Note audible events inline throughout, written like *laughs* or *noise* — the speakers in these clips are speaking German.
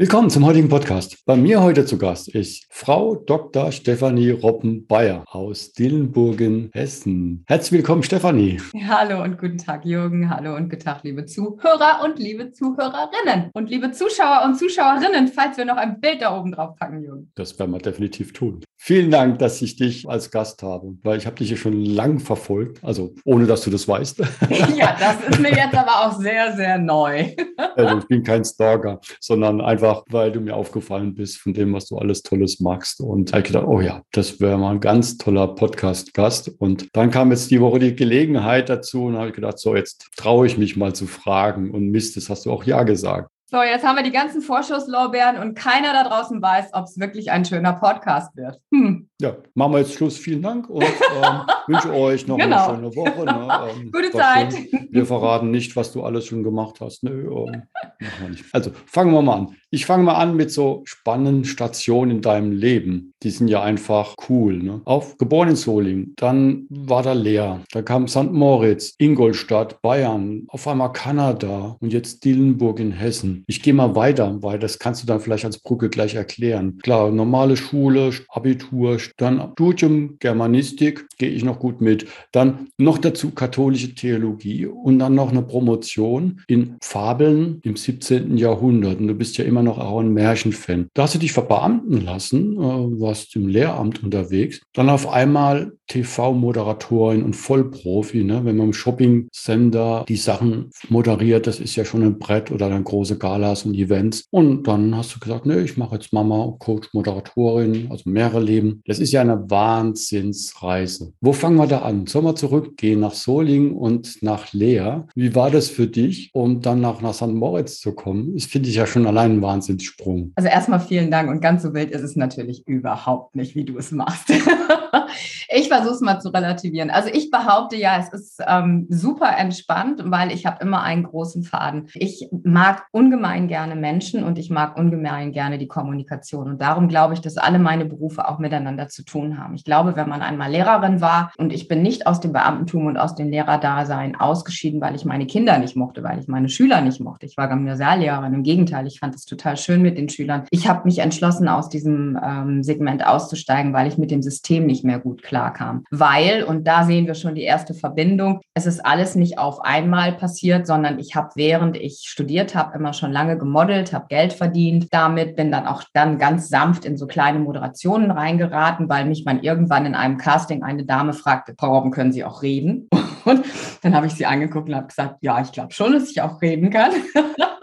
Willkommen zum heutigen Podcast. Bei mir heute zu Gast ist Frau Dr. Stefanie Roppen-Bayer aus Dillenburgen, Hessen. Herzlich willkommen, Stefanie. Hallo und guten Tag, Jürgen. Hallo und guten Tag, liebe Zuhörer und liebe Zuhörerinnen und liebe Zuschauer und Zuschauerinnen, falls wir noch ein Bild da oben drauf packen, Jürgen. Das werden wir definitiv tun. Vielen Dank, dass ich dich als Gast habe, weil ich habe dich ja schon lang verfolgt, also ohne dass du das weißt. *laughs* Ja, das ist mir jetzt aber auch sehr, sehr neu. *laughs* Also ich bin kein Stalker, sondern einfach, weil du mir aufgefallen bist von dem, was du alles Tolles magst. Und ich gedacht, oh ja, das wäre mal ein ganz toller Podcast-Gast. Und dann kam jetzt die Woche die Gelegenheit dazu und habe gedacht, so jetzt traue ich mich mal zu fragen. Und Mist, das hast du auch ja gesagt. So, jetzt haben wir die ganzen Vorschusslorbeeren und keiner da draußen weiß, ob es wirklich ein schöner Podcast wird. Hm. Ja, machen wir jetzt Schluss. Vielen Dank und ähm, *laughs* wünsche euch noch genau. eine schöne Woche. Ne? Ähm, *laughs* Gute Zeit. Schön. Wir verraten nicht, was du alles schon gemacht hast. Nö, ähm, wir nicht. Also fangen wir mal an. Ich fange mal an mit so spannenden Stationen in deinem Leben. Die sind ja einfach cool. Ne? Auf geboren in Solingen, dann war da leer. Da kam St. Moritz, Ingolstadt, Bayern, auf einmal Kanada und jetzt Dillenburg in Hessen. Ich gehe mal weiter, weil das kannst du dann vielleicht als Brücke gleich erklären. Klar, normale Schule, Abitur, dann Studium Germanistik, gehe ich noch gut mit. Dann noch dazu katholische Theologie und dann noch eine Promotion in Fabeln im 17. Jahrhundert. Und du bist ja immer noch auch ein Märchenfan. Da hast du dich verbeamten lassen, äh, warst im Lehramt unterwegs. Dann auf einmal TV-Moderatorin und Vollprofi. Ne? Wenn man im Shopping-Sender die Sachen moderiert, das ist ja schon ein Brett oder dann große Galas und Events. Und dann hast du gesagt, ne, ich mache jetzt Mama, Coach, Moderatorin, also mehrere Leben. Das ist ja eine Wahnsinnsreise. Wo fangen wir da an? Sollen wir zurückgehen nach Solingen und nach Leer? Wie war das für dich, um dann nach, nach St. Moritz zu kommen? Das finde ich ja schon allein ein Wahnsinnssprung. Also erstmal vielen Dank und ganz so wild ist es natürlich überhaupt nicht, wie du es machst. *laughs* ich versuche es mal zu relativieren. Also ich behaupte ja, es ist ähm, super entspannt, weil ich habe immer einen großen Faden. Ich mag ungemein gerne Menschen und ich mag ungemein gerne die Kommunikation. Und darum glaube ich, dass alle meine Berufe auch miteinander zu tun haben. Ich glaube, wenn man einmal Lehrerin war und ich bin nicht aus dem Beamtentum und aus dem Lehrerdasein ausgeschieden, weil ich meine Kinder nicht mochte, weil ich meine Schüler nicht mochte. Ich war Gymnasiallehrerin. Im Gegenteil, ich fand es total schön mit den Schülern. Ich habe mich entschlossen, aus diesem ähm, Segment auszusteigen, weil ich mit dem System nicht mehr gut klarkam. Weil, und da sehen wir schon die erste Verbindung, es ist alles nicht auf einmal passiert, sondern ich habe, während ich studiert habe, immer schon lange gemodelt, habe Geld verdient. Damit bin dann auch dann ganz sanft in so kleine Moderationen reingeraten, weil mich man irgendwann in einem Casting eine Dame fragte, Frau Robben, können Sie auch reden? *laughs* Und dann habe ich sie angeguckt und habe gesagt, ja, ich glaube schon, dass ich auch reden kann. *laughs*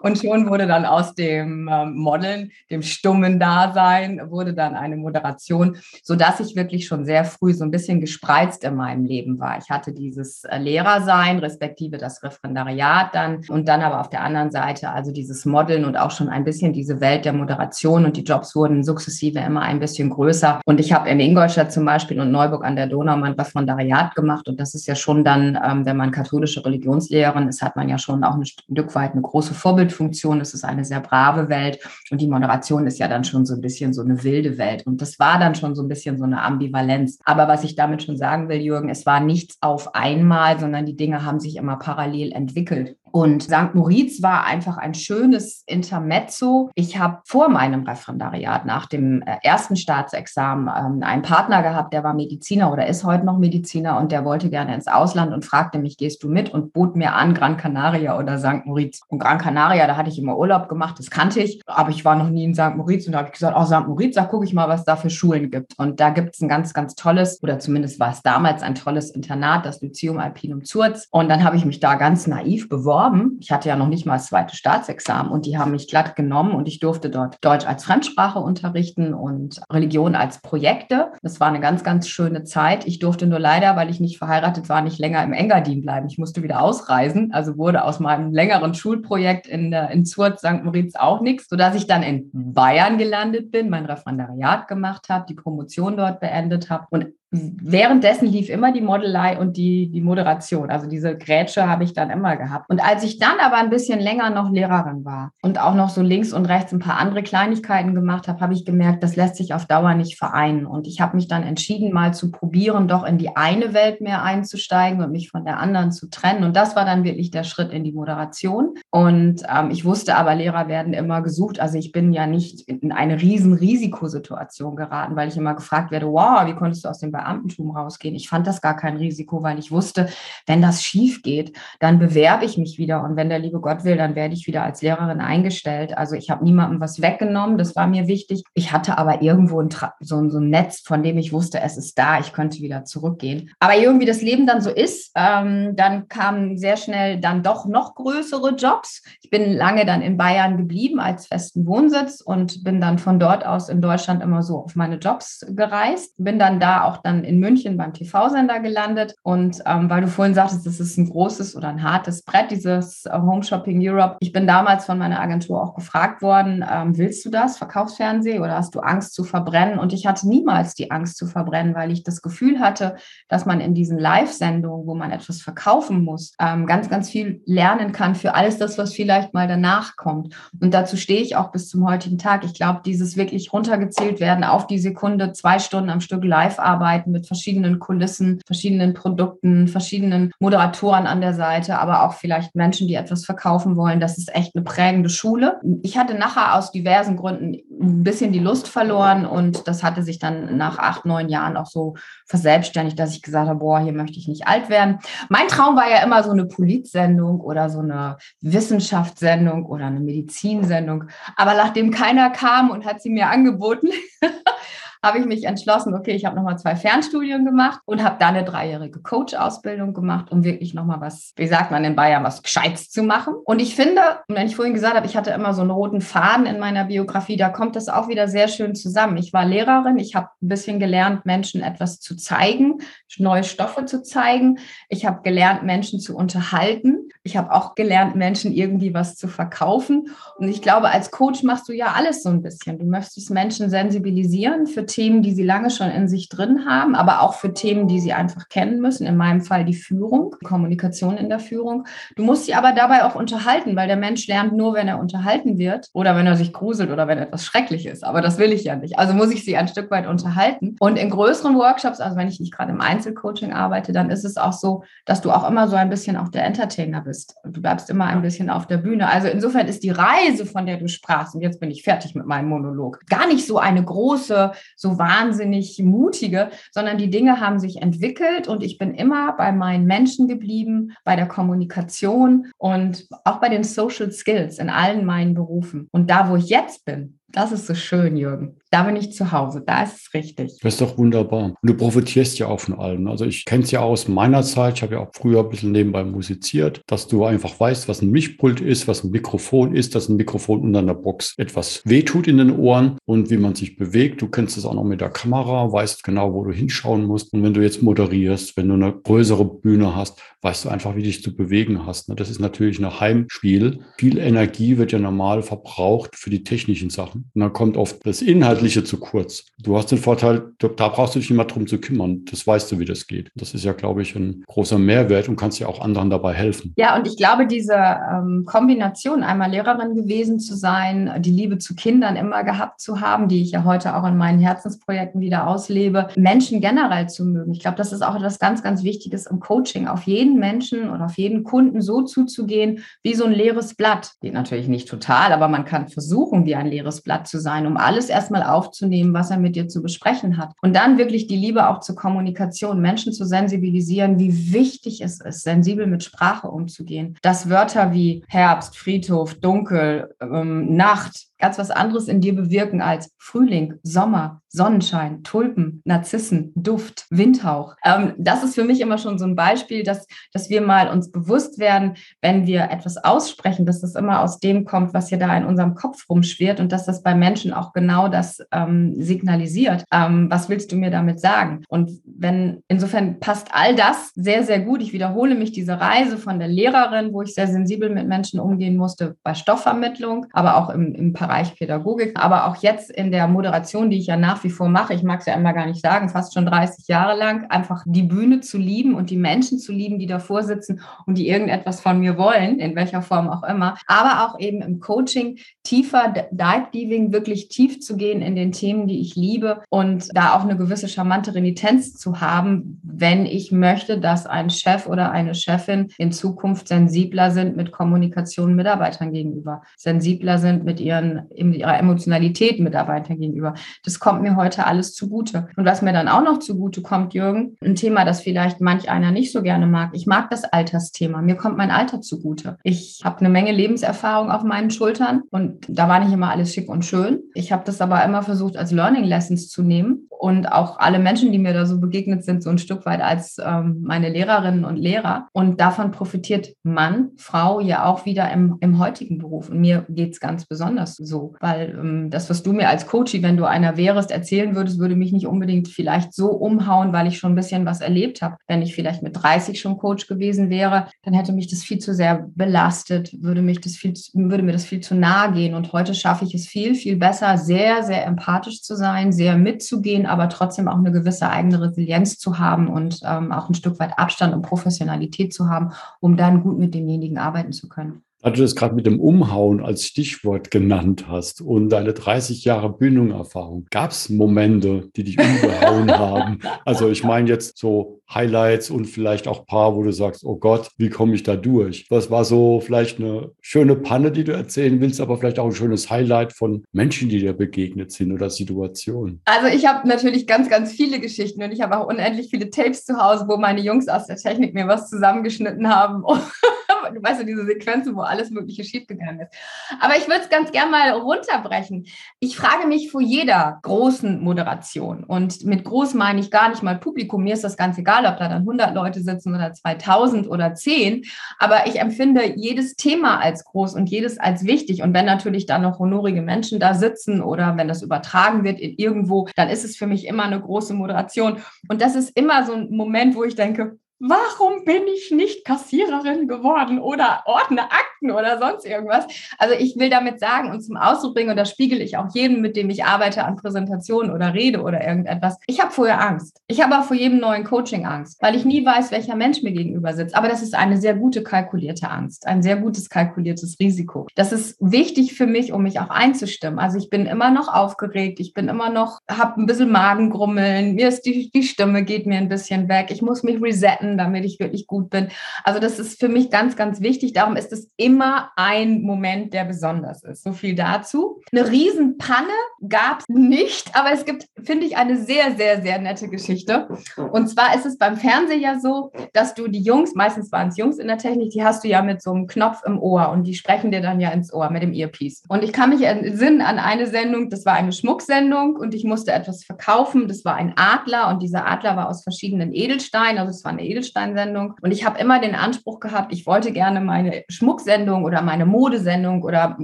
Und schon wurde dann aus dem ähm, Modeln, dem stummen Dasein, wurde dann eine Moderation, sodass ich wirklich schon sehr früh so ein bisschen gespreizt in meinem Leben war. Ich hatte dieses äh, Lehrersein, respektive das Referendariat dann und dann aber auf der anderen Seite also dieses Modeln und auch schon ein bisschen diese Welt der Moderation und die Jobs wurden sukzessive immer ein bisschen größer. Und ich habe in Ingolstadt zum Beispiel und Neuburg an der Donau mein Referendariat gemacht und das ist ja schon dann, ähm, wenn man katholische Religionslehrerin ist, hat man ja schon auch ein Stück weit eine große Vorbild Vorbildfunktion. Es ist eine sehr brave Welt und die Moderation ist ja dann schon so ein bisschen so eine wilde Welt. Und das war dann schon so ein bisschen so eine Ambivalenz. Aber was ich damit schon sagen will, Jürgen, es war nichts auf einmal, sondern die Dinge haben sich immer parallel entwickelt. Und St. Moritz war einfach ein schönes Intermezzo. Ich habe vor meinem Referendariat, nach dem äh, ersten Staatsexamen, ähm, einen Partner gehabt, der war Mediziner oder ist heute noch Mediziner und der wollte gerne ins Ausland und fragte mich, gehst du mit? Und bot mir an, Gran Canaria oder St. Moritz. Und Gran Canaria, da hatte ich immer Urlaub gemacht, das kannte ich, aber ich war noch nie in St. Moritz und da habe ich gesagt, oh, St. Moritz, da gucke ich mal, was da für Schulen gibt. Und da gibt es ein ganz, ganz tolles, oder zumindest war es damals ein tolles Internat, das Lyceum Alpinum Zurz. Und dann habe ich mich da ganz naiv beworben beworben. Ich hatte ja noch nicht mal das zweite Staatsexamen und die haben mich glatt genommen und ich durfte dort Deutsch als Fremdsprache unterrichten und Religion als Projekte. Das war eine ganz, ganz schöne Zeit. Ich durfte nur leider, weil ich nicht verheiratet war, nicht länger im Engadin bleiben. Ich musste wieder ausreisen, also wurde aus meinem längeren Schulprojekt in, in Zurt, St. Moritz auch nichts, sodass ich dann in Bayern gelandet bin, mein Referendariat gemacht habe, die Promotion dort beendet habe und währenddessen lief immer die Modelei und die, die Moderation. Also diese Grätsche habe ich dann immer gehabt. Und als ich dann aber ein bisschen länger noch Lehrerin war und auch noch so links und rechts ein paar andere Kleinigkeiten gemacht habe, habe ich gemerkt, das lässt sich auf Dauer nicht vereinen. Und ich habe mich dann entschieden, mal zu probieren, doch in die eine Welt mehr einzusteigen und mich von der anderen zu trennen. Und das war dann wirklich der Schritt in die Moderation. Und ähm, ich wusste aber, Lehrer werden immer gesucht. Also ich bin ja nicht in eine riesen Risikosituation geraten, weil ich immer gefragt werde, wow, wie konntest du aus dem Beamtentum rausgehen? Ich fand das gar kein Risiko, weil ich wusste, wenn das schief geht, dann bewerbe ich mich wieder. Und wenn der liebe Gott will, dann werde ich wieder als Lehrerin eingestellt. Also ich habe niemandem was weggenommen. Das war mir wichtig. Ich hatte aber irgendwo ein, so, so, ein Netz, von dem ich wusste, es ist da. Ich könnte wieder zurückgehen. Aber irgendwie das Leben dann so ist, ähm, dann kamen sehr schnell dann doch noch größere Jobs. Ich bin lange dann in Bayern geblieben als festen Wohnsitz und bin dann von dort aus in Deutschland immer so auf meine Jobs gereist. Bin dann da auch dann in München beim TV-Sender gelandet. Und ähm, weil du vorhin sagtest, das ist ein großes oder ein hartes Brett, dieses äh, Home Shopping Europe. Ich bin damals von meiner Agentur auch gefragt worden, ähm, willst du das, Verkaufsfernsehen, oder hast du Angst zu verbrennen? Und ich hatte niemals die Angst zu verbrennen, weil ich das Gefühl hatte, dass man in diesen Live-Sendungen, wo man etwas verkaufen muss, ähm, ganz, ganz viel lernen kann für alles das, was vielleicht mal danach kommt. Und dazu stehe ich auch bis zum heutigen Tag. Ich glaube, dieses wirklich runtergezählt werden auf die Sekunde, zwei Stunden am Stück live arbeiten mit verschiedenen Kulissen, verschiedenen Produkten, verschiedenen Moderatoren an der Seite, aber auch vielleicht Menschen, die etwas verkaufen wollen. Das ist echt eine prägende Schule. Ich hatte nachher aus diversen Gründen ein bisschen die Lust verloren und das hatte sich dann nach acht, neun Jahren auch so verselbstständigt, dass ich gesagt habe, boah, hier möchte ich nicht alt werden. Mein Traum war ja immer so eine Politsendung oder so eine Wissenschaftssendung oder eine Medizinsendung. Aber nachdem keiner kam und hat sie mir angeboten, *laughs* habe ich mich entschlossen, okay, ich habe nochmal zwei Fernstudien gemacht und habe da eine dreijährige Coach-Ausbildung gemacht, um wirklich nochmal was, wie sagt man in Bayern, was Gescheites zu machen. Und ich finde, wenn ich vorhin gesagt habe, ich hatte immer so einen roten Faden in meiner Biografie, da kommt das auch wieder sehr schön zusammen. Ich war Lehrerin, ich habe ein bisschen gelernt, Menschen etwas zu zeigen, neue Stoffe zu zeigen. Ich habe gelernt, Menschen zu unterhalten. Ich habe auch gelernt, Menschen irgendwie was zu verkaufen. Und ich glaube, als Coach machst du ja alles so ein bisschen. Du möchtest Menschen sensibilisieren für Themen, die sie lange schon in sich drin haben, aber auch für Themen, die sie einfach kennen müssen. In meinem Fall die Führung, die Kommunikation in der Führung. Du musst sie aber dabei auch unterhalten, weil der Mensch lernt nur, wenn er unterhalten wird oder wenn er sich gruselt oder wenn etwas schrecklich ist. Aber das will ich ja nicht. Also muss ich sie ein Stück weit unterhalten. Und in größeren Workshops, also wenn ich nicht gerade im Einzelcoaching arbeite, dann ist es auch so, dass du auch immer so ein bisschen auch der Entertainer bist. Du bleibst immer ein bisschen auf der Bühne. Also insofern ist die Reise, von der du sprachst, und jetzt bin ich fertig mit meinem Monolog, gar nicht so eine große, so wahnsinnig mutige, sondern die Dinge haben sich entwickelt und ich bin immer bei meinen Menschen geblieben, bei der Kommunikation und auch bei den Social Skills in allen meinen Berufen. Und da, wo ich jetzt bin, das ist so schön, Jürgen. Da bin ich zu Hause, da ist es richtig. Das ist doch wunderbar. Und du profitierst ja auch von allem. Also ich kenne es ja aus meiner Zeit, ich habe ja auch früher ein bisschen nebenbei musiziert, dass du einfach weißt, was ein Mischpult ist, was ein Mikrofon ist, dass ein Mikrofon unter einer Box etwas wehtut in den Ohren und wie man sich bewegt. Du kennst es auch noch mit der Kamera, weißt genau, wo du hinschauen musst. Und wenn du jetzt moderierst, wenn du eine größere Bühne hast, weißt du einfach, wie dich zu bewegen hast. Ne? Das ist natürlich ein Heimspiel. Viel Energie wird ja normal verbraucht für die technischen Sachen. Und dann kommt oft das Inhalt Inhaltliche zu kurz. Du hast den Vorteil, da brauchst du dich nicht mehr drum zu kümmern. Das weißt du, wie das geht. Das ist ja, glaube ich, ein großer Mehrwert und kannst ja auch anderen dabei helfen. Ja, und ich glaube, diese ähm, Kombination, einmal Lehrerin gewesen zu sein, die Liebe zu Kindern immer gehabt zu haben, die ich ja heute auch in meinen Herzensprojekten wieder auslebe, Menschen generell zu mögen. Ich glaube, das ist auch etwas ganz, ganz Wichtiges im Coaching, auf jeden Menschen oder auf jeden Kunden so zuzugehen, wie so ein leeres Blatt. Geht natürlich nicht total, aber man kann versuchen, wie ein leeres Blatt zu sein, um alles erstmal aufzunehmen, was er mit dir zu besprechen hat. Und dann wirklich die Liebe auch zur Kommunikation, Menschen zu sensibilisieren, wie wichtig es ist, sensibel mit Sprache umzugehen. Dass Wörter wie Herbst, Friedhof, Dunkel, ähm, Nacht, ganz was anderes in dir bewirken als Frühling, Sommer, Sonnenschein, Tulpen, Narzissen, Duft, Windhauch. Ähm, das ist für mich immer schon so ein Beispiel, dass, dass wir mal uns bewusst werden, wenn wir etwas aussprechen, dass das immer aus dem kommt, was hier da in unserem Kopf rumschwirrt und dass das bei Menschen auch genau das ähm, signalisiert. Ähm, was willst du mir damit sagen? Und wenn, insofern passt all das sehr, sehr gut. Ich wiederhole mich diese Reise von der Lehrerin, wo ich sehr sensibel mit Menschen umgehen musste, bei Stoffvermittlung, aber auch im, im Bereich Pädagogik, aber auch jetzt in der Moderation, die ich ja nach wie vor mache, ich mag es ja immer gar nicht sagen, fast schon 30 Jahre lang, einfach die Bühne zu lieben und die Menschen zu lieben, die davor sitzen und die irgendetwas von mir wollen, in welcher Form auch immer, aber auch eben im Coaching tiefer, Dive Diving, wirklich tief zu gehen in den Themen, die ich liebe und da auch eine gewisse charmante Renitenz zu haben, wenn ich möchte, dass ein Chef oder eine Chefin in Zukunft sensibler sind mit Kommunikation Mitarbeitern gegenüber, sensibler sind mit ihren, ihrer Emotionalität Mitarbeitern gegenüber. Das kommt mir heute alles zugute. Und was mir dann auch noch zugute kommt, Jürgen, ein Thema, das vielleicht manch einer nicht so gerne mag. Ich mag das Altersthema. Mir kommt mein Alter zugute. Ich habe eine Menge Lebenserfahrung auf meinen Schultern und da war nicht immer alles schick und schön. Ich habe das aber immer versucht, als Learning Lessons zu nehmen und auch alle Menschen, die mir da so begegnet sind, so ein Stück weit als ähm, meine Lehrerinnen und Lehrer. Und davon profitiert Mann, Frau ja auch wieder im, im heutigen Beruf. Und mir geht es ganz besonders so, weil ähm, das, was du mir als Coach, wenn du einer wärst, erzählen würdest, würde mich nicht unbedingt vielleicht so umhauen, weil ich schon ein bisschen was erlebt habe. Wenn ich vielleicht mit 30 schon Coach gewesen wäre, dann hätte mich das viel zu sehr belastet, würde, mich das viel, würde mir das viel zu nahe gehen. Und heute schaffe ich es viel, viel besser, sehr, sehr empathisch zu sein, sehr mitzugehen, aber trotzdem auch eine gewisse eigene Resilienz zu haben und ähm, auch ein Stück weit Abstand und Professionalität zu haben, um dann gut mit demjenigen arbeiten zu können. Da du das gerade mit dem Umhauen als Stichwort genannt hast und deine 30 Jahre Bühnenerfahrung, gab es Momente, die dich umgehauen *laughs* haben? Also ich meine jetzt so Highlights und vielleicht auch paar, wo du sagst, oh Gott, wie komme ich da durch? Was war so vielleicht eine schöne Panne, die du erzählen willst, aber vielleicht auch ein schönes Highlight von Menschen, die dir begegnet sind oder Situationen? Also ich habe natürlich ganz, ganz viele Geschichten und ich habe auch unendlich viele Tapes zu Hause, wo meine Jungs aus der Technik mir was zusammengeschnitten haben. *laughs* du weißt ja, diese Sequenzen, wo alles Mögliche schiefgegangen ist. Aber ich würde es ganz gerne mal runterbrechen. Ich frage mich vor jeder großen Moderation und mit groß meine ich gar nicht mal Publikum. Mir ist das ganz egal, ob da dann 100 Leute sitzen oder 2000 oder 10. Aber ich empfinde jedes Thema als groß und jedes als wichtig. Und wenn natürlich dann noch honorige Menschen da sitzen oder wenn das übertragen wird in irgendwo, dann ist es für mich immer eine große Moderation. Und das ist immer so ein Moment, wo ich denke, warum bin ich nicht Kassiererin geworden oder ordne Akten oder sonst irgendwas? Also ich will damit sagen und zum Ausdruck bringen, und das spiegel ich auch jedem, mit dem ich arbeite an Präsentationen oder rede oder irgendetwas. Ich habe vorher Angst. Ich habe auch vor jedem neuen Coaching Angst, weil ich nie weiß, welcher Mensch mir gegenüber sitzt. Aber das ist eine sehr gute kalkulierte Angst, ein sehr gutes kalkuliertes Risiko. Das ist wichtig für mich, um mich auch einzustimmen. Also ich bin immer noch aufgeregt, ich bin immer noch, habe ein bisschen Magengrummeln, mir ist die, die Stimme geht mir ein bisschen weg, ich muss mich resetten können, damit ich wirklich gut bin. Also das ist für mich ganz, ganz wichtig. Darum ist es immer ein Moment, der besonders ist. So viel dazu. Eine Riesenpanne gab es nicht, aber es gibt, finde ich, eine sehr, sehr, sehr nette Geschichte. Und zwar ist es beim Fernsehen ja so, dass du die Jungs, meistens waren es Jungs in der Technik, die hast du ja mit so einem Knopf im Ohr und die sprechen dir dann ja ins Ohr mit dem Earpiece. Und ich kann mich entsinnen an eine Sendung, das war eine Schmucksendung und ich musste etwas verkaufen. Das war ein Adler und dieser Adler war aus verschiedenen Edelsteinen, also es war eine Edelstein Edelstein-Sendung. Und ich habe immer den Anspruch gehabt, ich wollte gerne meine Schmucksendung oder meine Modesendung oder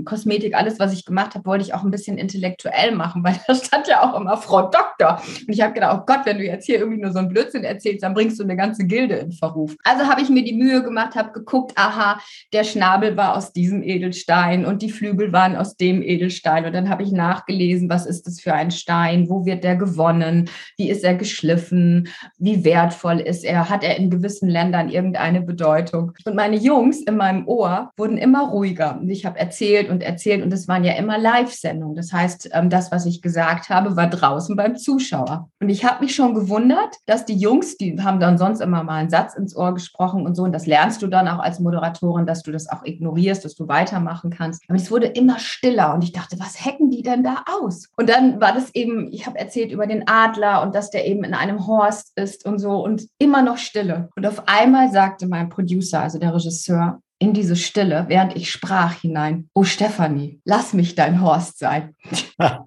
Kosmetik, alles, was ich gemacht habe, wollte ich auch ein bisschen intellektuell machen, weil da stand ja auch immer Frau Doktor. Und ich habe gedacht, oh Gott, wenn du jetzt hier irgendwie nur so einen Blödsinn erzählst, dann bringst du eine ganze Gilde in Verruf. Also habe ich mir die Mühe gemacht, habe geguckt, aha, der Schnabel war aus diesem Edelstein und die Flügel waren aus dem Edelstein. Und dann habe ich nachgelesen, was ist das für ein Stein, wo wird der gewonnen, wie ist er geschliffen, wie wertvoll ist er, hat er in in gewissen Ländern irgendeine Bedeutung. Und meine Jungs in meinem Ohr wurden immer ruhiger. Und ich habe erzählt und erzählt und es waren ja immer Live-Sendungen. Das heißt, ähm, das, was ich gesagt habe, war draußen beim Zuschauer. Und ich habe mich schon gewundert, dass die Jungs, die haben dann sonst immer mal einen Satz ins Ohr gesprochen und so. Und das lernst du dann auch als Moderatorin, dass du das auch ignorierst, dass du weitermachen kannst. Aber es wurde immer stiller und ich dachte, was hacken die denn da aus? Und dann war das eben, ich habe erzählt über den Adler und dass der eben in einem Horst ist und so und immer noch Stille. Und auf einmal sagte mein Producer, also der Regisseur, in diese Stille, während ich sprach hinein, oh Stefanie, lass mich dein Horst sein. *laughs* und,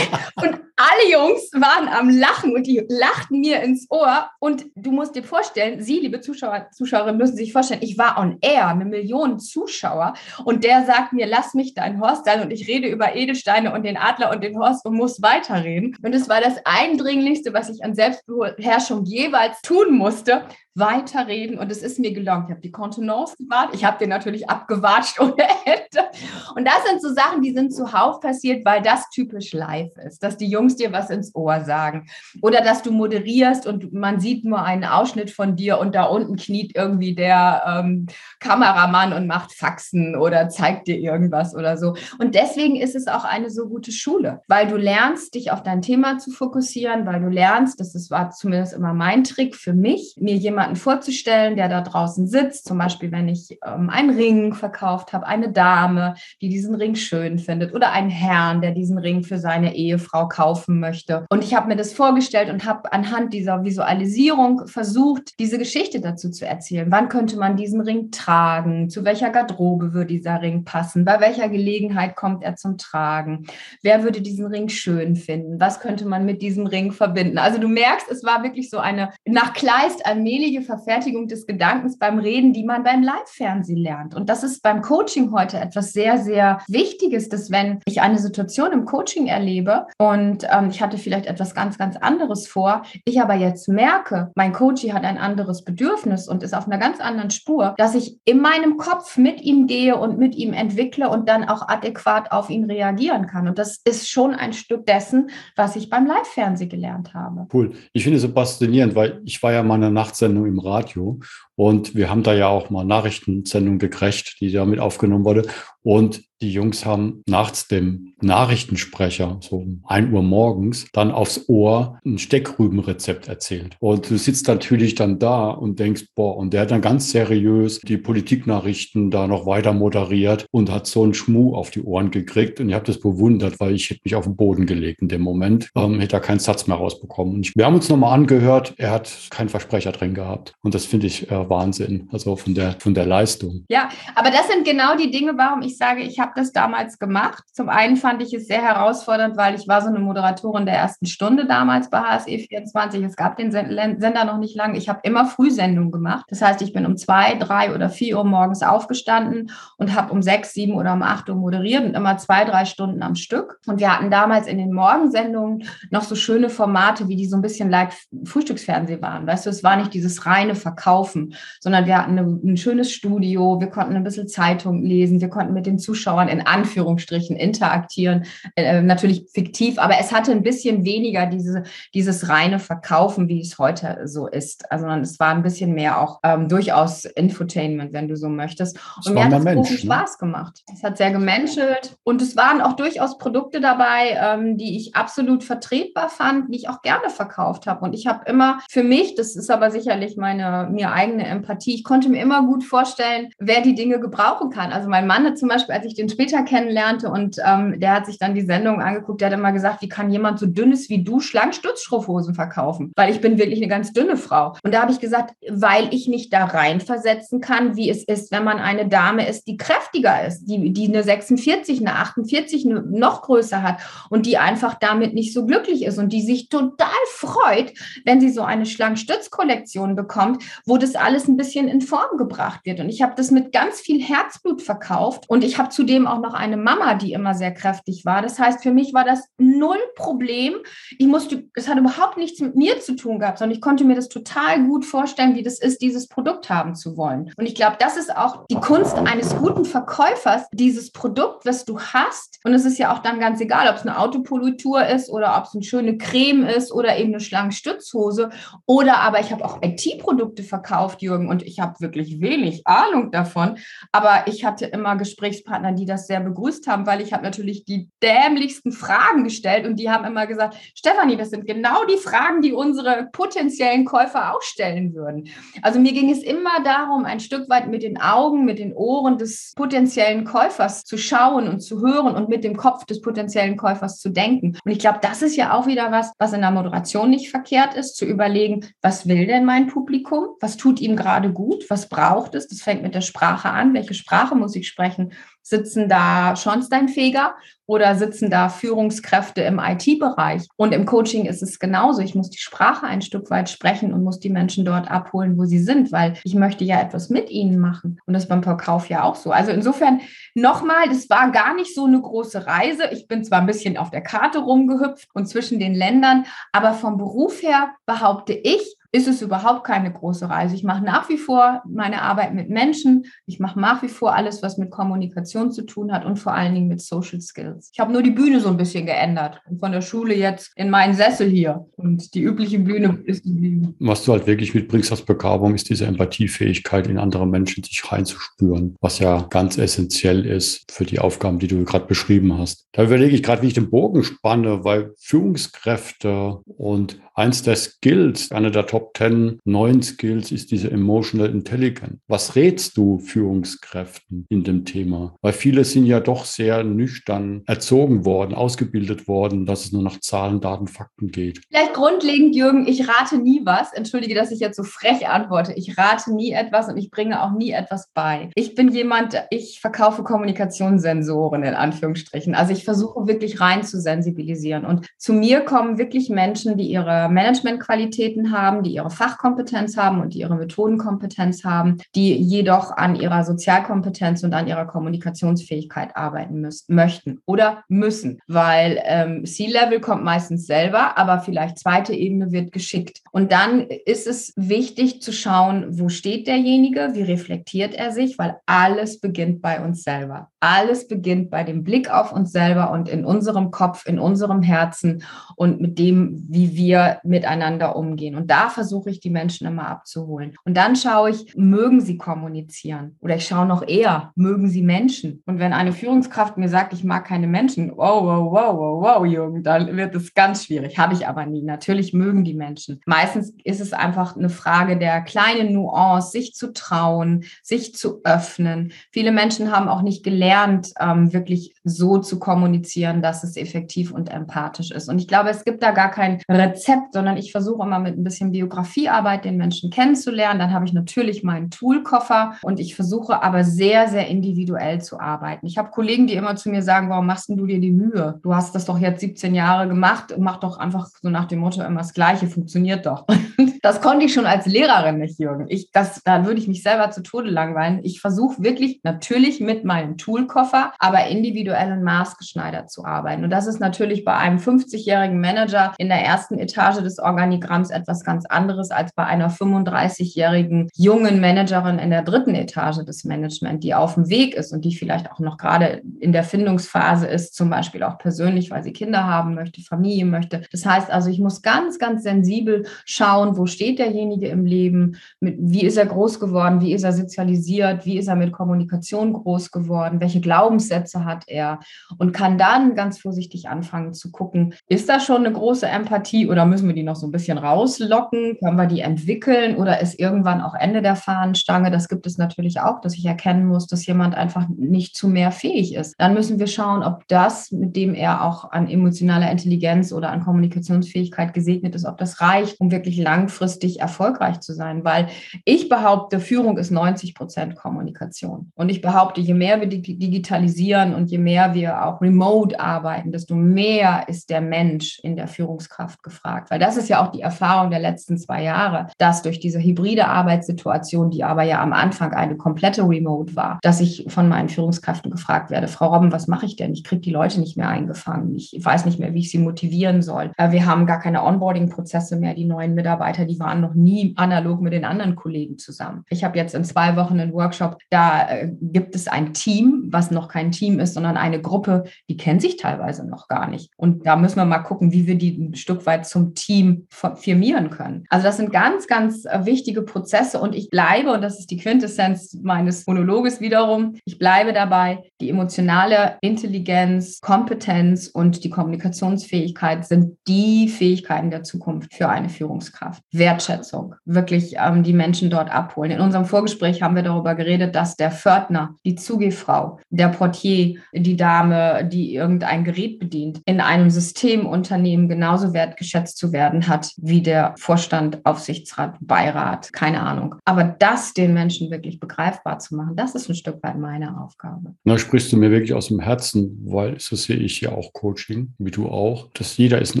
und alle Jungs waren am Lachen und die lachten mir ins Ohr. Und du musst dir vorstellen, Sie, liebe Zuschauer, Zuschauerinnen, müssen sich vorstellen, ich war on air, eine Million Zuschauer. Und der sagt mir, lass mich dein Horst sein. Und ich rede über Edelsteine und den Adler und den Horst und muss weiterreden. Und es war das Eindringlichste, was ich an Selbstbeherrschung jeweils tun musste, weiterreden und es ist mir gelungen. Ich habe die Kontenance gewahrt, ich habe den natürlich abgewatscht *laughs* ohne Ende. Und das sind so Sachen, die sind zuhauf passiert, weil das typisch live ist, dass die Jungs dir was ins Ohr sagen. Oder dass du moderierst und man sieht nur einen Ausschnitt von dir und da unten kniet irgendwie der ähm, Kameramann und macht Faxen oder zeigt dir irgendwas oder so. Und deswegen ist es auch eine so gute Schule, weil du lernst, dich auf dein Thema zu fokussieren, weil du lernst, das war zumindest immer mein Trick für mich, mir jemanden vorzustellen, der da draußen sitzt, zum Beispiel wenn ich ähm, einen Ring verkauft habe, eine Dame, die diesen Ring schön findet oder einen Herrn, der diesen Ring für seine Ehefrau kaufen möchte. Und ich habe mir das vorgestellt und habe anhand dieser Visualisierung versucht, diese Geschichte dazu zu erzählen. Wann könnte man diesen Ring tragen? Zu welcher Garderobe würde dieser Ring passen? Bei welcher Gelegenheit kommt er zum Tragen? Wer würde diesen Ring schön finden? Was könnte man mit diesem Ring verbinden? Also du merkst, es war wirklich so eine nach Kleist allmähliche Verfertigung des Gedankens beim Reden, die man beim Live-Fernsehen lernt. Und das ist beim Coaching heute etwas sehr, sehr Wichtiges, dass wenn ich eine Situation im Coaching erlebe und ähm, ich hatte vielleicht etwas ganz, ganz anderes vor, ich aber jetzt merke, mein Coach hat ein anderes Bedürfnis und ist auf einer ganz anderen Spur, dass ich in meinem Kopf mit ihm gehe und mit ihm entwickle und dann auch adäquat auf ihn reagieren kann. Und das ist schon ein Stück dessen, was ich beim Live-Fernsehen gelernt habe. Cool. Ich finde es so faszinierend, weil ich war ja mal in einer Nachtsendung im Radio und wir haben da ja auch mal Nachrichtensendung gekriegt, die damit aufgenommen wurde. Und die Jungs haben nachts dem Nachrichtensprecher, so um 1 Uhr morgens, dann aufs Ohr ein Steckrübenrezept erzählt. Und du sitzt natürlich dann da und denkst, boah, und der hat dann ganz seriös die Politiknachrichten da noch weiter moderiert und hat so einen Schmuh auf die Ohren gekriegt. Und ich habe das bewundert, weil ich hätte mich auf den Boden gelegt in dem Moment, ähm, hätte da keinen Satz mehr rausbekommen. Und wir haben uns nochmal angehört, er hat keinen Versprecher drin gehabt. Und das finde ich äh, Wahnsinn, also von der, von der Leistung. Ja, aber das sind genau die Dinge, warum ich sage, ich habe das damals gemacht. Zum einen fand ich es sehr herausfordernd, weil ich war so eine Moderatorin der ersten Stunde damals bei HSE 24. Es gab den Sender noch nicht lange. Ich habe immer Frühsendungen gemacht. Das heißt, ich bin um zwei, drei oder vier Uhr morgens aufgestanden und habe um sechs, sieben oder um acht Uhr moderiert und immer zwei, drei Stunden am Stück. Und wir hatten damals in den Morgensendungen noch so schöne Formate, wie die so ein bisschen like Frühstücksfernsehen waren. Weißt du, es war nicht dieses reine Verkaufen, sondern wir hatten eine, ein schönes Studio, wir konnten ein bisschen Zeitung lesen, wir konnten mit den Zuschauern in Anführungsstrichen interagieren, äh, natürlich fiktiv, aber es hatte ein bisschen weniger diese, dieses reine Verkaufen, wie es heute so ist. Also es war ein bisschen mehr auch ähm, durchaus Infotainment, wenn du so möchtest. Und mir hat Mensch, großen ne? Spaß gemacht. Es hat sehr gemenschelt und es waren auch durchaus Produkte dabei, ähm, die ich absolut vertretbar fand, die ich auch gerne verkauft habe. Und ich habe immer für mich, das ist aber sicherlich meine mir eigene Empathie. Ich konnte mir immer gut vorstellen, wer die Dinge gebrauchen kann. Also mein Mann hat zum Beispiel, als ich den später kennenlernte und ähm, der hat sich dann die Sendung angeguckt, der hat immer gesagt, wie kann jemand so dünnes wie du Schlangstützstrumpfhosen verkaufen? Weil ich bin wirklich eine ganz dünne Frau. Und da habe ich gesagt, weil ich mich da reinversetzen kann, wie es ist, wenn man eine Dame ist, die kräftiger ist, die, die eine 46, eine 48, eine noch größer hat und die einfach damit nicht so glücklich ist und die sich total freut, wenn sie so eine Schlangstützkollektion bekommt, wo das alles ein bisschen in Form gebracht wird. Und ich habe das mit ganz viel Herzblut verkauft. Und ich habe zudem auch noch eine Mama, die immer sehr kräftig war. Das heißt, für mich war das null Problem. Ich musste, es hat überhaupt nichts mit mir zu tun gehabt, sondern ich konnte mir das total gut vorstellen, wie das ist, dieses Produkt haben zu wollen. Und ich glaube, das ist auch die Kunst eines guten Verkäufers, dieses Produkt, was du hast. Und es ist ja auch dann ganz egal, ob es eine Autopolitur ist oder ob es eine schöne Creme ist oder eben eine Schlangenstützhose oder aber ich habe auch IT-Produkte verkauft, Jürgen, und ich habe wirklich wenig Ahnung davon. Aber ich hatte immer Gesprächspartner, die das sehr begrüßt haben, weil ich habe natürlich die dämlichsten Fragen gestellt und die haben immer gesagt, Stefanie, das sind genau die Fragen, die unsere potenziellen Käufer auch stellen würden. Also mir ging es immer darum, ein Stück weit mit den Augen, mit den Ohren des potenziellen Käufers zu schauen und zu hören und mit dem Kopf des potenziellen Käufers zu denken. Und ich glaube, das ist ja auch wieder was, was in der Moderation nicht verkehrt ist, zu überlegen, was will denn mein Publikum? Was tut ihm gerade gut? Was braucht es? Das fängt mit der Sprache an. Welche Sprache muss ich sprechen? Sitzen da Schornsteinfeger oder sitzen da Führungskräfte im IT-Bereich? Und im Coaching ist es genauso. Ich muss die Sprache ein Stück weit sprechen und muss die Menschen dort abholen, wo sie sind, weil ich möchte ja etwas mit ihnen machen. Und das beim Verkauf ja auch so. Also insofern nochmal, das war gar nicht so eine große Reise. Ich bin zwar ein bisschen auf der Karte rumgehüpft und zwischen den Ländern, aber vom Beruf her behaupte ich, ist es überhaupt keine große Reise. Ich mache nach wie vor meine Arbeit mit Menschen. Ich mache nach wie vor alles, was mit Kommunikation zu tun hat und vor allen Dingen mit Social Skills. Ich habe nur die Bühne so ein bisschen geändert und von der Schule jetzt in meinen Sessel hier. Und die übliche Bühne ist geblieben. Was du halt wirklich mitbringst als Begabung, ist diese Empathiefähigkeit, in andere Menschen sich reinzuspüren, was ja ganz essentiell ist für die Aufgaben, die du gerade beschrieben hast. Da überlege ich gerade, wie ich den Bogen spanne, weil Führungskräfte und eins der Skills, einer der Top 10 neuen Skills ist diese Emotional Intelligence. Was rätst du Führungskräften in dem Thema? Weil viele sind ja doch sehr nüchtern erzogen worden, ausgebildet worden, dass es nur nach Zahlen, Daten, Fakten geht. Vielleicht grundlegend, Jürgen, ich rate nie was. Entschuldige, dass ich jetzt so frech antworte. Ich rate nie etwas und ich bringe auch nie etwas bei. Ich bin jemand, ich verkaufe Kommunikationssensoren in Anführungsstrichen. Also ich versuche wirklich rein zu sensibilisieren. Und zu mir kommen wirklich Menschen, die ihre Managementqualitäten haben, die ihre Fachkompetenz haben und die ihre Methodenkompetenz haben, die jedoch an ihrer Sozialkompetenz und an ihrer Kommunikationsfähigkeit arbeiten müssen, möchten oder müssen, weil ähm, C-Level kommt meistens selber, aber vielleicht zweite Ebene wird geschickt. Und dann ist es wichtig zu schauen, wo steht derjenige, wie reflektiert er sich, weil alles beginnt bei uns selber. Alles beginnt bei dem Blick auf uns selber und in unserem Kopf, in unserem Herzen und mit dem, wie wir miteinander umgehen. Und da versuche ich, die Menschen immer abzuholen. Und dann schaue ich, mögen sie kommunizieren? Oder ich schaue noch eher, mögen sie Menschen? Und wenn eine Führungskraft mir sagt, ich mag keine Menschen, wow, wow, wow, wow, wow, Jürgen, dann wird es ganz schwierig. Habe ich aber nie. Natürlich mögen die Menschen. Meistens ist es einfach eine Frage der kleinen Nuance, sich zu trauen, sich zu öffnen. Viele Menschen haben auch nicht gelernt, ähm, wirklich so zu kommunizieren, dass es effektiv und empathisch ist. Und ich glaube, es gibt da gar kein Rezept, sondern ich versuche immer mit ein bisschen Biografiearbeit den Menschen kennenzulernen. Dann habe ich natürlich meinen Toolkoffer und ich versuche aber sehr, sehr individuell zu arbeiten. Ich habe Kollegen, die immer zu mir sagen, warum machst du dir die Mühe? Du hast das doch jetzt 17 Jahre gemacht, mach doch einfach so nach dem Motto immer das Gleiche, funktioniert doch. *laughs* Das konnte ich schon als Lehrerin nicht, Jürgen. Ich, das, da würde ich mich selber zu Tode langweilen. Ich versuche wirklich natürlich mit meinem Toolkoffer, aber individuell und maßgeschneidert zu arbeiten. Und das ist natürlich bei einem 50-jährigen Manager in der ersten Etage des Organigramms etwas ganz anderes als bei einer 35-jährigen jungen Managerin in der dritten Etage des Management, die auf dem Weg ist und die vielleicht auch noch gerade in der Findungsphase ist, zum Beispiel auch persönlich, weil sie Kinder haben möchte, Familie möchte. Das heißt also, ich muss ganz, ganz sensibel schauen, wo steht derjenige im Leben, mit, wie ist er groß geworden, wie ist er sozialisiert, wie ist er mit Kommunikation groß geworden, welche Glaubenssätze hat er und kann dann ganz vorsichtig anfangen zu gucken, ist da schon eine große Empathie oder müssen wir die noch so ein bisschen rauslocken? Können wir die entwickeln oder ist irgendwann auch Ende der Fahnenstange? Das gibt es natürlich auch, dass ich erkennen muss, dass jemand einfach nicht zu mehr fähig ist. Dann müssen wir schauen, ob das, mit dem er auch an emotionaler Intelligenz oder an Kommunikationsfähigkeit gesegnet ist, ob das reicht, um wirklich langfristig erfolgreich zu sein. Weil ich behaupte, Führung ist 90 Prozent Kommunikation. Und ich behaupte, je mehr wir digitalisieren und je mehr wir auch remote arbeiten, desto mehr ist der Mensch in der Führungskraft gefragt. Weil das ist ja auch die Erfahrung der letzten zwei Jahre, dass durch diese hybride Arbeitssituation, die aber ja am Anfang eine komplette Remote war, dass ich von meinen Führungskräften gefragt werde, Frau Robben, was mache ich denn? Ich kriege die Leute nicht mehr eingefangen. Ich weiß nicht mehr, wie ich sie motivieren soll. Äh, wir haben gar keine Onboarding-Prozesse mehr. Die neuen Mitarbeiter, die waren noch nie analog mit den anderen Kollegen zusammen. Ich habe jetzt in zwei Wochen einen Workshop, da äh, gibt es ein Team, was noch kein Team ist, sondern eine Gruppe, die kennt sich teilweise noch gar nicht. Und da müssen wir mal gucken, wie wir die ein Stück weit zum Team firmieren können. Also das sind ganz, ganz äh, wichtige Prozesse und ich bleibe, und das ist die Quintessenz meines Monologes wiederum, ich bleibe dabei, die emotionale Intelligenz, Kompetenz und die Kommunikationsfähigkeit sind die Fähigkeiten der Zukunft für eine Führungskraft. Wertschätzung, wirklich ähm, die Menschen dort abholen. In unserem Vorgespräch haben wir darüber geredet, dass der Pförtner, die Zugehfrau, der Portier, die Dame, die irgendein Gerät bedient, in einem Systemunternehmen genauso wertgeschätzt zu werden hat wie der Vorstand, Aufsichtsrat, Beirat, keine Ahnung. Aber das den Menschen wirklich begreifbar zu machen, das ist ein Stück weit meine Aufgabe. Da sprichst du mir wirklich aus dem Herzen, weil so sehe ich ja auch Coaching, wie du auch, dass jeder ist ein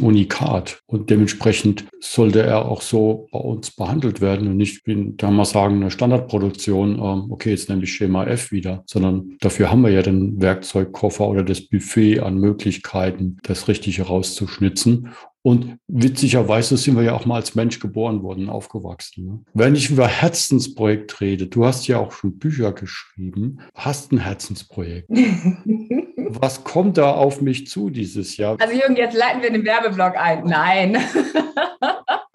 Unikat und dementsprechend sollte er auch so bei uns behandelt werden und nicht, wie da mal sagen, eine Standardproduktion, ähm, okay, jetzt nehme ich Schema F wieder, sondern dafür haben wir ja den Werkzeugkoffer oder das Buffet an Möglichkeiten, das Richtige rauszuschnitzen Und witzigerweise sind wir ja auch mal als Mensch geboren worden, aufgewachsen. Ne? Wenn ich über Herzensprojekt rede, du hast ja auch schon Bücher geschrieben, hast ein Herzensprojekt. *laughs* Was kommt da auf mich zu dieses Jahr? Also Jürgen, jetzt leiten wir den Werbeblock ein. Nein.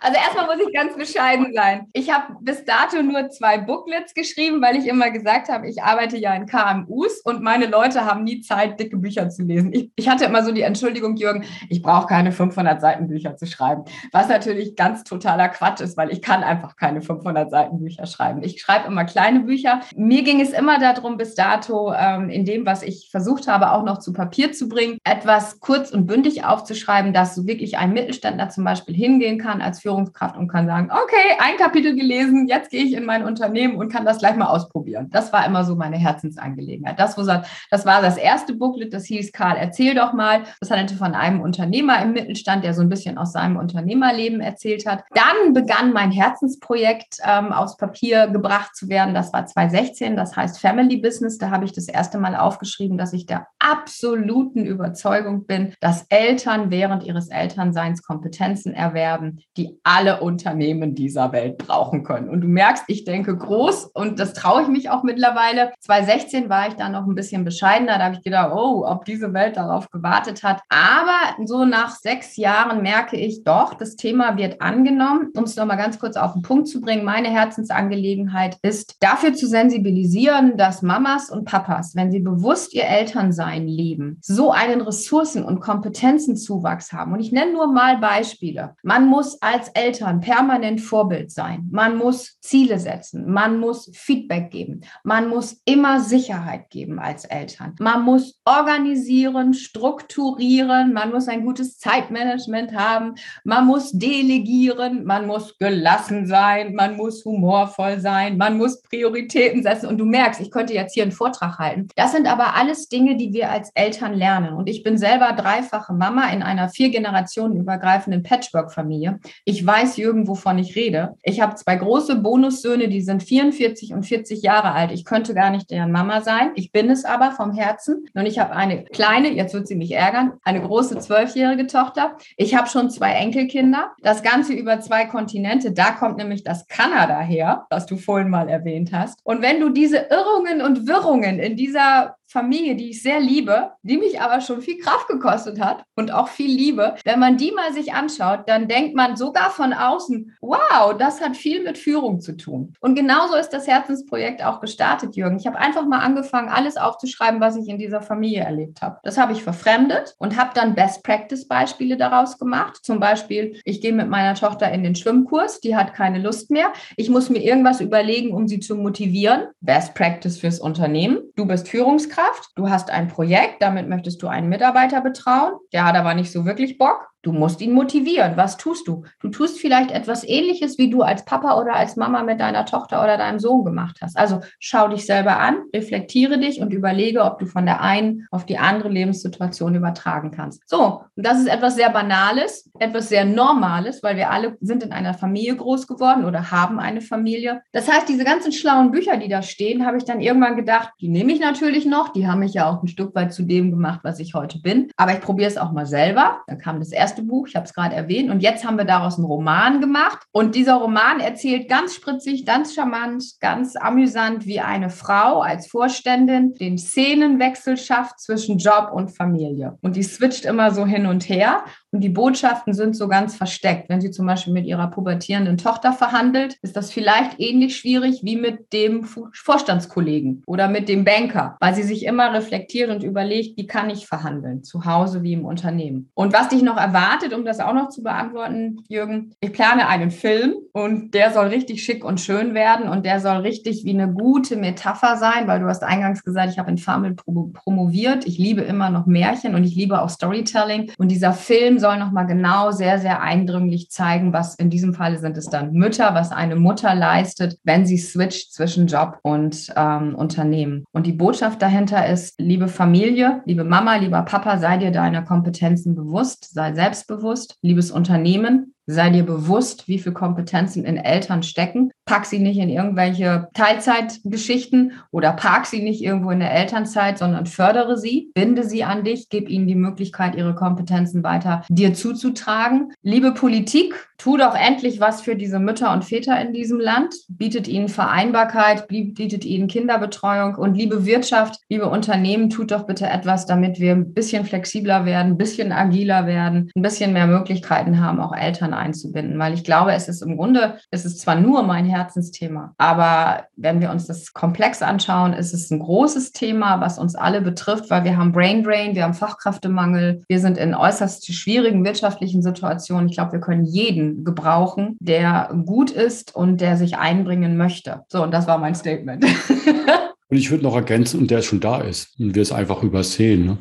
Also erstmal muss ich ganz bescheiden sein. Ich habe bis dato nur zwei Booklets geschrieben, weil ich immer gesagt habe, ich arbeite ja in KMUs und meine Leute haben nie Zeit, dicke Bücher zu lesen. Ich, ich hatte immer so die Entschuldigung, Jürgen, ich brauche keine 500 Seiten Bücher zu schreiben. Was natürlich ganz totaler Quatsch ist, weil ich kann einfach keine 500 Seiten Bücher schreiben. Ich schreibe immer kleine Bücher. Mir ging es immer darum, bis dato ähm, in dem, was ich versucht habe, auch noch zu Papier zu bringen, etwas kurz und bündig aufzuschreiben, dass so wirklich ein Mittelständler zum Beispiel hingehen kann als Führungskraft Führungskraft und kann sagen, okay, ein Kapitel gelesen, jetzt gehe ich in mein Unternehmen und kann das gleich mal ausprobieren. Das war immer so meine Herzensangelegenheit. Das, das war das erste Booklet, das hieß Karl, erzähl doch mal. Das handelte von einem Unternehmer im Mittelstand, der so ein bisschen aus seinem Unternehmerleben erzählt hat. Dann begann mein Herzensprojekt ähm, aufs Papier gebracht zu werden. Das war 2016, das heißt Family Business. Da habe ich das erste Mal aufgeschrieben, dass ich der absoluten Überzeugung bin, dass Eltern während ihres Elternseins Kompetenzen erwerben, die alle Unternehmen dieser Welt brauchen können. Und du merkst, ich denke groß und das traue ich mich auch mittlerweile. 2016 war ich da noch ein bisschen bescheidener. Da habe ich gedacht, oh, ob diese Welt darauf gewartet hat. Aber so nach sechs Jahren merke ich doch, das Thema wird angenommen. Um es nochmal ganz kurz auf den Punkt zu bringen, meine Herzensangelegenheit ist, dafür zu sensibilisieren, dass Mamas und Papas, wenn sie bewusst ihr Elternsein leben, so einen Ressourcen- und Kompetenzenzuwachs haben. Und ich nenne nur mal Beispiele. Man muss als Eltern permanent Vorbild sein. Man muss Ziele setzen. Man muss Feedback geben. Man muss immer Sicherheit geben als Eltern. Man muss organisieren, strukturieren. Man muss ein gutes Zeitmanagement haben. Man muss delegieren. Man muss gelassen sein. Man muss humorvoll sein. Man muss Prioritäten setzen. Und du merkst, ich könnte jetzt hier einen Vortrag halten. Das sind aber alles Dinge, die wir als Eltern lernen. Und ich bin selber dreifache Mama in einer vier Generationen übergreifenden Patchwork-Familie. Ich weiß, Jürgen, wovon ich rede. Ich habe zwei große Bonussöhne, die sind 44 und 40 Jahre alt. Ich könnte gar nicht deren Mama sein. Ich bin es aber vom Herzen. Und ich habe eine kleine, jetzt wird sie mich ärgern, eine große zwölfjährige Tochter. Ich habe schon zwei Enkelkinder. Das Ganze über zwei Kontinente. Da kommt nämlich das Kanada her, was du vorhin mal erwähnt hast. Und wenn du diese Irrungen und Wirrungen in dieser Familie, die ich sehr liebe, die mich aber schon viel Kraft gekostet hat und auch viel Liebe. Wenn man die mal sich anschaut, dann denkt man sogar von außen, wow, das hat viel mit Führung zu tun. Und genauso ist das Herzensprojekt auch gestartet, Jürgen. Ich habe einfach mal angefangen, alles aufzuschreiben, was ich in dieser Familie erlebt habe. Das habe ich verfremdet und habe dann Best Practice Beispiele daraus gemacht. Zum Beispiel, ich gehe mit meiner Tochter in den Schwimmkurs, die hat keine Lust mehr. Ich muss mir irgendwas überlegen, um sie zu motivieren. Best Practice fürs Unternehmen. Du bist Führungskraft Führungskraft, du hast ein Projekt, damit möchtest du einen Mitarbeiter betrauen, der hat aber nicht so wirklich Bock. Du musst ihn motivieren. Was tust du? Du tust vielleicht etwas Ähnliches, wie du als Papa oder als Mama mit deiner Tochter oder deinem Sohn gemacht hast. Also schau dich selber an, reflektiere dich und überlege, ob du von der einen auf die andere Lebenssituation übertragen kannst. So, und das ist etwas sehr Banales, etwas sehr Normales, weil wir alle sind in einer Familie groß geworden oder haben eine Familie. Das heißt, diese ganzen schlauen Bücher, die da stehen, habe ich dann irgendwann gedacht, die nehme ich natürlich noch. Die haben mich ja auch ein Stück weit zu dem gemacht, was ich heute bin. Aber ich probiere es auch mal selber. Dann kam das erste erste Buch, ich habe es gerade erwähnt. Und jetzt haben wir daraus einen Roman gemacht. Und dieser Roman erzählt ganz spritzig, ganz charmant, ganz amüsant, wie eine Frau als Vorständin den Szenenwechsel schafft zwischen Job und Familie. Und die switcht immer so hin und her. Und die Botschaften sind so ganz versteckt. Wenn sie zum Beispiel mit ihrer pubertierenden Tochter verhandelt, ist das vielleicht ähnlich schwierig wie mit dem Vorstandskollegen oder mit dem Banker, weil sie sich immer reflektiert und überlegt, wie kann ich verhandeln, zu Hause wie im Unternehmen. Und was dich noch erwartet, um das auch noch zu beantworten, Jürgen, ich plane einen Film und der soll richtig schick und schön werden und der soll richtig wie eine gute Metapher sein, weil du hast eingangs gesagt, ich habe in Famel promoviert. Ich liebe immer noch Märchen und ich liebe auch Storytelling. Und dieser Film soll nochmal genau sehr, sehr eindringlich zeigen, was in diesem Falle sind es dann Mütter, was eine Mutter leistet, wenn sie switcht zwischen Job und ähm, Unternehmen. Und die Botschaft dahinter ist, liebe Familie, liebe Mama, lieber Papa, sei dir deiner Kompetenzen bewusst, sei selbstbewusst. Liebes Unternehmen, Sei dir bewusst, wie viele Kompetenzen in Eltern stecken. Pack sie nicht in irgendwelche Teilzeitgeschichten oder park sie nicht irgendwo in der Elternzeit, sondern fördere sie, binde sie an dich, gib ihnen die Möglichkeit, ihre Kompetenzen weiter dir zuzutragen. Liebe Politik, tu doch endlich was für diese Mütter und Väter in diesem Land, bietet ihnen Vereinbarkeit, bietet ihnen Kinderbetreuung und liebe Wirtschaft, liebe Unternehmen, tut doch bitte etwas, damit wir ein bisschen flexibler werden, ein bisschen agiler werden, ein bisschen mehr Möglichkeiten haben, auch Eltern einzubinden, weil ich glaube, es ist im Grunde, es ist zwar nur mein Herzensthema, aber wenn wir uns das komplex anschauen, ist es ein großes Thema, was uns alle betrifft, weil wir haben Brain Drain, wir haben Fachkräftemangel, wir sind in äußerst schwierigen wirtschaftlichen Situationen. Ich glaube, wir können jeden gebrauchen, der gut ist und der sich einbringen möchte. So, und das war mein Statement. *laughs* Und ich würde noch ergänzen, und der schon da ist und wir es einfach übersehen. Ne?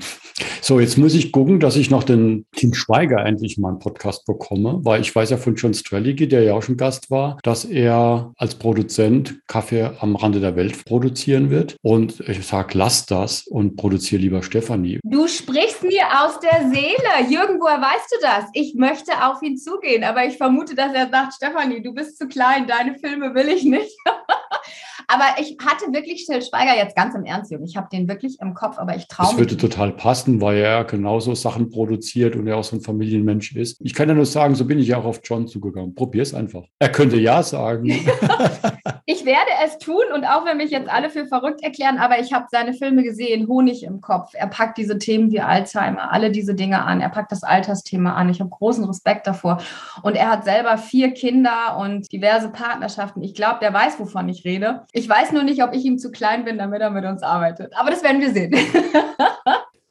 So, jetzt muss ich gucken, dass ich noch den Tim Schweiger endlich mal einen Podcast bekomme, weil ich weiß ja von John Strelicky, der ja auch schon Gast war, dass er als Produzent Kaffee am Rande der Welt produzieren wird. Und ich sage, lass das und produziere lieber Stefanie. Du sprichst mir aus der Seele. Jürgen, woher weißt du das? Ich möchte auf ihn zugehen, aber ich vermute, dass er sagt, Stefanie, du bist zu klein, deine Filme will ich nicht. *laughs* aber ich hatte wirklich Till Schweiger jetzt ganz im Ernst, Jürgen. Ich habe den wirklich im Kopf, aber ich traue mich. Das würde total passen, weil er genauso Sachen produziert und er auch so ein Familienmensch ist. Ich kann ja nur sagen, so bin ich ja auch auf John zugegangen. Probier es einfach. Er könnte ja sagen. *laughs* ich werde es tun und auch wenn mich jetzt alle für verrückt erklären, aber ich habe seine Filme gesehen, Honig im Kopf. Er packt diese Themen wie Alzheimer, alle diese Dinge an. Er packt das Altersthema an. Ich habe großen Respekt davor. Und er hat selber vier Kinder und diverse Partnerschaften. Ich glaube, der weiß, wovon ich rede. Ich weiß nur nicht, ob ich ihm zu klein bin, damit er mit uns arbeitet. Aber das werden wir sehen. *laughs*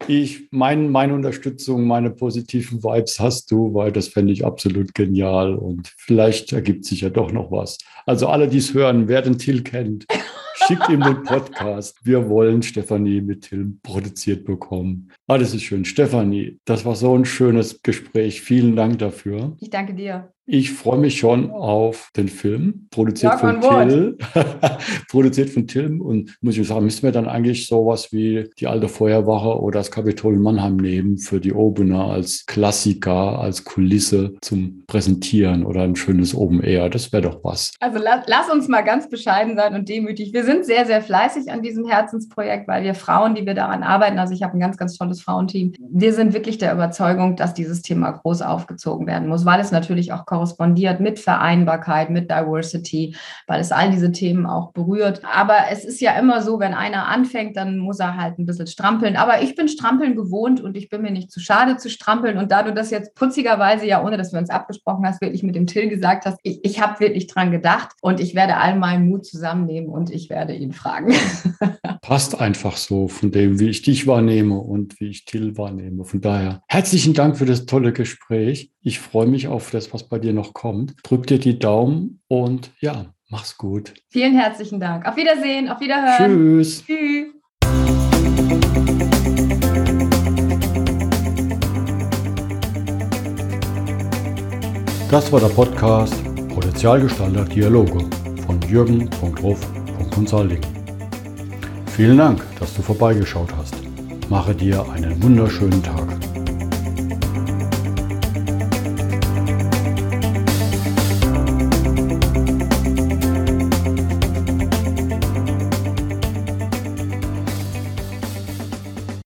Ich, mein, meine Unterstützung, meine positiven Vibes hast du, weil das fände ich absolut genial und vielleicht ergibt sich ja doch noch was. Also alle, die es hören, wer den Till kennt, *laughs* schickt ihm den Podcast. Wir wollen Stefanie mit Till produziert bekommen. Ah, das ist schön. Stefanie, das war so ein schönes Gespräch. Vielen Dank dafür. Ich danke dir. Ich freue mich schon auf den Film, produziert von Till. *laughs* produziert von Till. Und muss ich sagen, müssen wir dann eigentlich sowas wie die alte Feuerwache oder das Kapitol Mannheim nehmen für die Opener als Klassiker, als Kulisse zum Präsentieren oder ein schönes Open Air. Das wäre doch was. Also lass, lass uns mal ganz bescheiden sein und demütig. Wir sind sehr, sehr fleißig an diesem Herzensprojekt, weil wir Frauen, die wir daran arbeiten, also ich habe ein ganz, ganz tolles Frauenteam, wir sind wirklich der Überzeugung, dass dieses Thema groß aufgezogen werden muss, weil es natürlich auch korrespondiert mit Vereinbarkeit, mit Diversity, weil es all diese Themen auch berührt. Aber es ist ja immer so, wenn einer anfängt, dann muss er halt ein bisschen strampeln. Aber ich bin strampeln gewohnt und ich bin mir nicht zu schade zu strampeln. Und da du das jetzt putzigerweise, ja, ohne dass wir uns abgesprochen hast, wirklich mit dem Till gesagt hast, ich, ich habe wirklich dran gedacht und ich werde all meinen Mut zusammennehmen und ich werde ihn fragen. *laughs* Passt einfach so von dem, wie ich dich wahrnehme und wie ich Till wahrnehme. Von daher herzlichen Dank für das tolle Gespräch. Ich freue mich auf das, was bei dir noch kommt. Drück dir die Daumen und ja, mach's gut. Vielen herzlichen Dank. Auf Wiedersehen, auf Wiederhören. Tschüss. Tschüss. Das war der Podcast Potenzialgestalter Dialoge von jürgen.ruf.consulting. Vielen Dank, dass du vorbeigeschaut hast. Mache dir einen wunderschönen Tag.